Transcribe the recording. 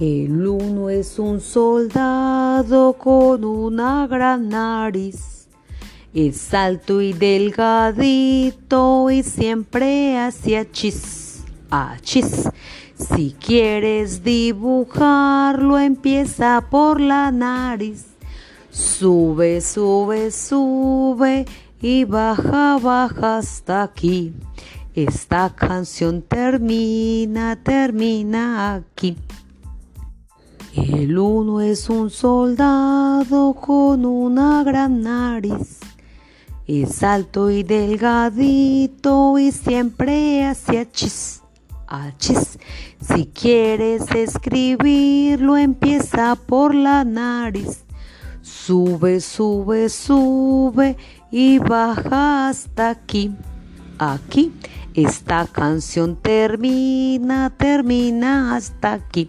El uno es un soldado con una gran nariz. Es alto y delgadito y siempre hacia chis, a chis. Si quieres dibujarlo, empieza por la nariz. Sube, sube, sube y baja, baja hasta aquí. Esta canción termina, termina aquí. El uno es un soldado con una gran nariz. Es alto y delgadito y siempre hacia chis, a chis. Si quieres escribirlo, empieza por la nariz. Sube, sube, sube y baja hasta aquí. Aquí esta canción termina, termina hasta aquí.